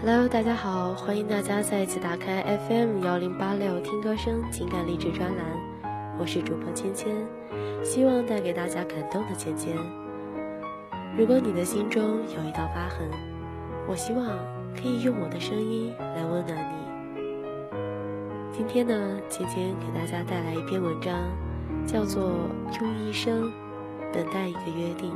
Hello，大家好，欢迎大家再次打开 FM 幺零八六听歌声情感励志专栏，我是主播芊芊，希望带给大家感动的芊芊。如果你的心中有一道疤痕，我希望可以用我的声音来温暖你。今天呢，芊芊给大家带来一篇文章，叫做《用一生等待一个约定》。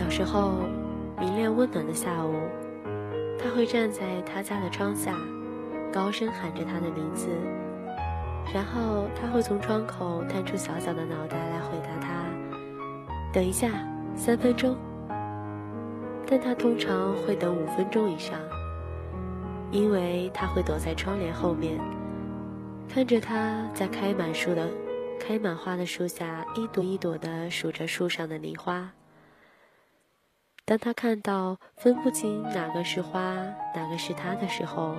小时候，明亮温暖的下午，他会站在他家的窗下，高声喊着他的名字，然后他会从窗口探出小小的脑袋来回答他：“等一下，三分钟。”但他通常会等五分钟以上，因为他会躲在窗帘后面，看着他在开满树的、开满花的树下一朵一朵地数着树上的梨花。当他看到分不清哪个是花，哪个是他的时候，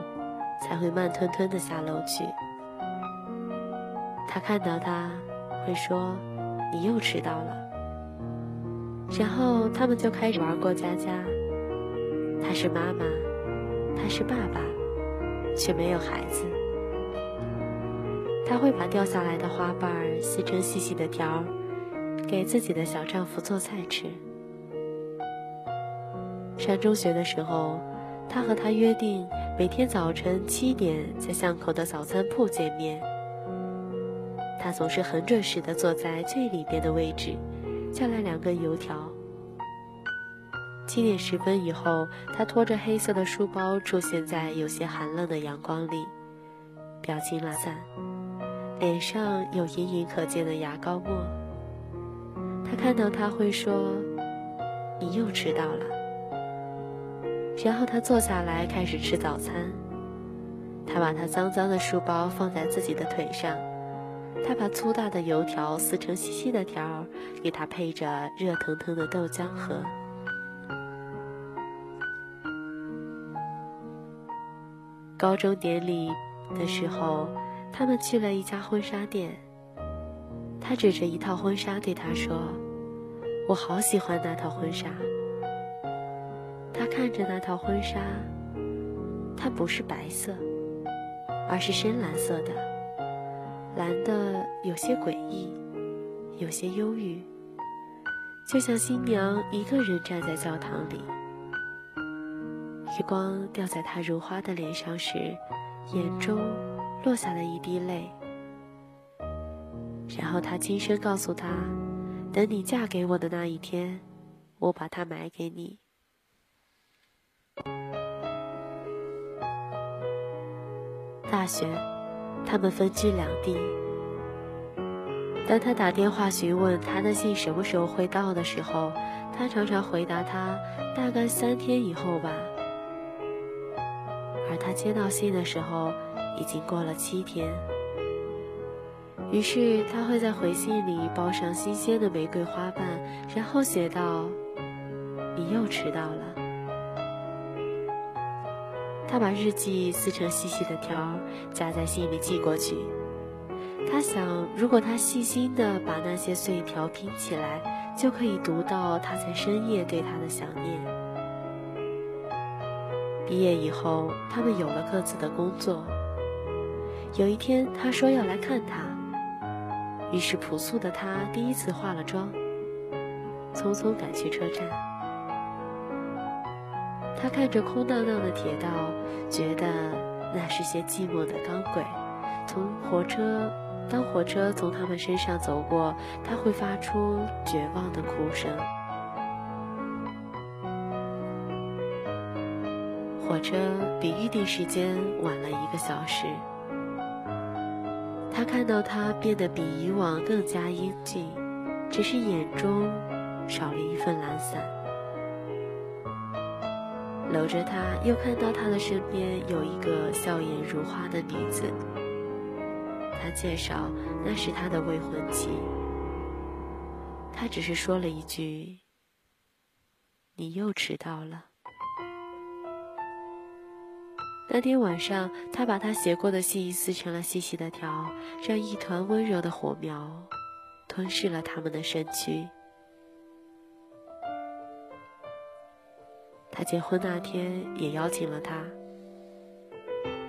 才会慢吞吞的下楼去。他看到他，会说：“你又迟到了。”然后他们就开始玩过家家。他是妈妈，他是爸爸，却没有孩子。他会把掉下来的花瓣撕成细细的条，给自己的小丈夫做菜吃。上中学的时候，他和他约定每天早晨七点在巷口的早餐铺见面。他总是很准时地坐在最里边的位置，叫来两根油条。七点十分以后，他拖着黑色的书包出现在有些寒冷的阳光里，表情懒散，脸上有隐隐可见的牙膏沫。他看到他会说：“你又迟到了。”然后他坐下来开始吃早餐。他把他脏脏的书包放在自己的腿上，他把粗大的油条撕成细细的条，给他配着热腾腾的豆浆喝。高中典礼的时候，他们去了一家婚纱店。他指着一套婚纱对他说：“我好喜欢那套婚纱。”他看着那套婚纱，它不是白色，而是深蓝色的，蓝的有些诡异，有些忧郁，就像新娘一个人站在教堂里。月光掉在她如花的脸上时，眼中落下了一滴泪。然后他轻声告诉她：“等你嫁给我的那一天，我把它买给你。”大学，他们分居两地。当他打电话询问他的信什么时候会到的时候，他常常回答他大概三天以后吧。而他接到信的时候，已经过了七天。于是他会在回信里包上新鲜的玫瑰花瓣，然后写道：“你又迟到了。”他把日记撕成细细的条，夹在信里寄过去。他想，如果他细心地把那些碎条拼起来，就可以读到他在深夜对他的想念。毕业以后，他们有了各自的工作。有一天，他说要来看他，于是朴素的他第一次化了妆，匆匆赶去车站。他看着空荡荡的铁道，觉得那是些寂寞的钢轨。从火车，当火车从他们身上走过，他会发出绝望的哭声。火车比预定时间晚了一个小时。他看到他变得比以往更加英俊，只是眼中少了一份懒散。搂着她，又看到她的身边有一个笑颜如花的女子。他介绍那是他的未婚妻。他只是说了一句：“你又迟到了。”那天晚上，他把他写过的信撕成了细细的条，让一团温柔的火苗吞噬了他们的身躯。他结婚那天也邀请了他。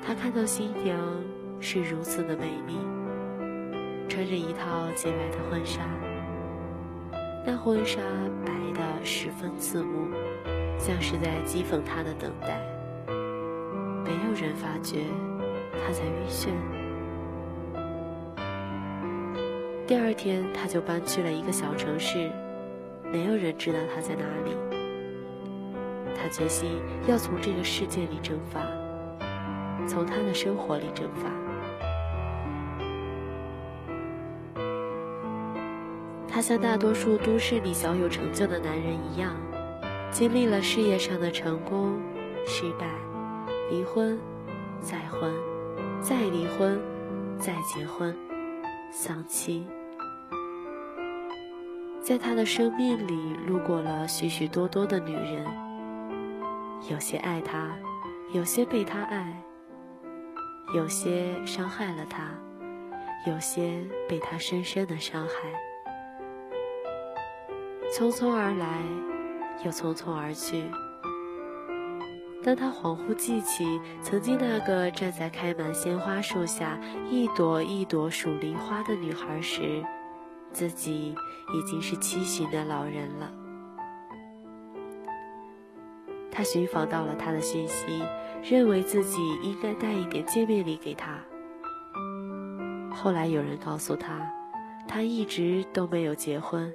他看到新娘是如此的美丽，穿着一套洁白的婚纱，那婚纱白的十分刺目，像是在讥讽他的等待。没有人发觉他在晕眩。第二天，他就搬去了一个小城市，没有人知道他在哪里。决心要从这个世界里蒸发，从他的生活里蒸发。他像大多数都市里小有成就的男人一样，经历了事业上的成功、失败。离婚，再婚，再离婚，再结婚，丧妻。在他的生命里路过了许许多多的女人，有些爱他，有些被他爱，有些伤害了他，有些被他深深的伤害。匆匆而来，又匆匆而去。当他恍惚记起曾经那个站在开满鲜花树下一朵一朵数梨花的女孩时，自己已经是七旬的老人了。他寻访到了他的讯息，认为自己应该带一点见面礼给他。后来有人告诉他，他一直都没有结婚，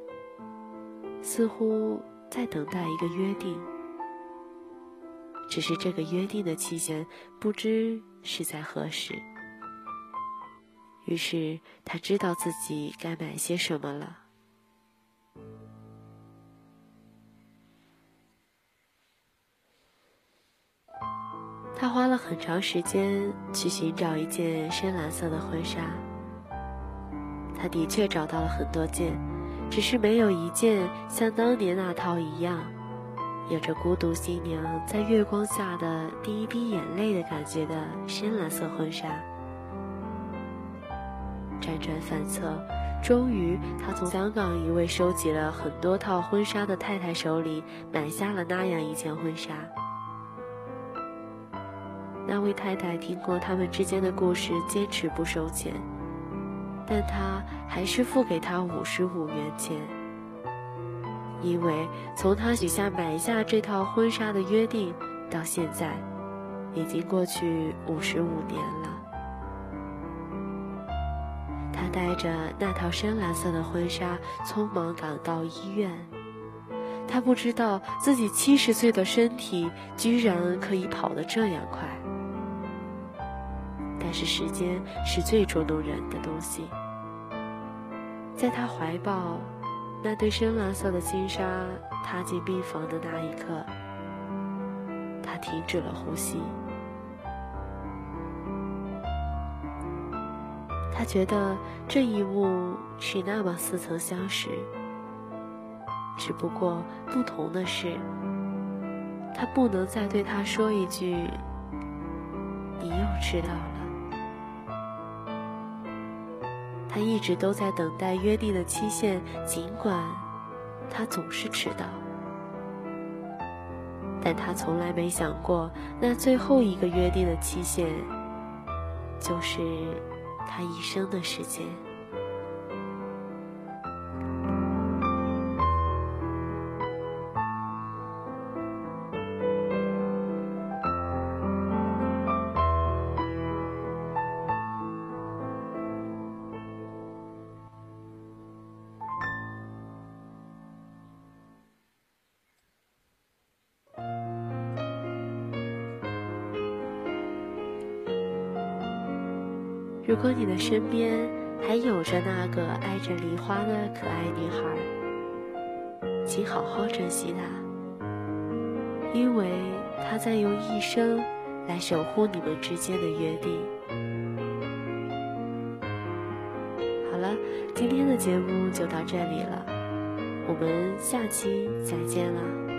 似乎在等待一个约定。只是这个约定的期限不知是在何时。于是他知道自己该买些什么了。他花了很长时间去寻找一件深蓝色的婚纱。他的确找到了很多件，只是没有一件像当年那套一样。有着孤独新娘在月光下的第一滴眼泪的感觉的深蓝色婚纱，辗转反侧，终于他从香港一位收集了很多套婚纱的太太手里买下了那样一件婚纱。那位太太听过他们之间的故事，坚持不收钱，但他还是付给他五十五元钱。因为从他许下买下这套婚纱的约定到现在，已经过去五十五年了。他带着那套深蓝色的婚纱，匆忙赶到医院。他不知道自己七十岁的身体居然可以跑得这样快。但是时间是最捉弄人的东西，在他怀抱。那对深蓝色的金沙踏进病房的那一刻，他停止了呼吸。他觉得这一幕是那么似曾相识，只不过不同的是，他不能再对他说一句：“你又迟到了。”他一直都在等待约定的期限，尽管他总是迟到，但他从来没想过，那最后一个约定的期限，就是他一生的时间。如果你的身边还有着那个爱着梨花的可爱女孩，请好好珍惜她。因为她在用一生来守护你们之间的约定。好了，今天的节目就到这里了，我们下期再见了。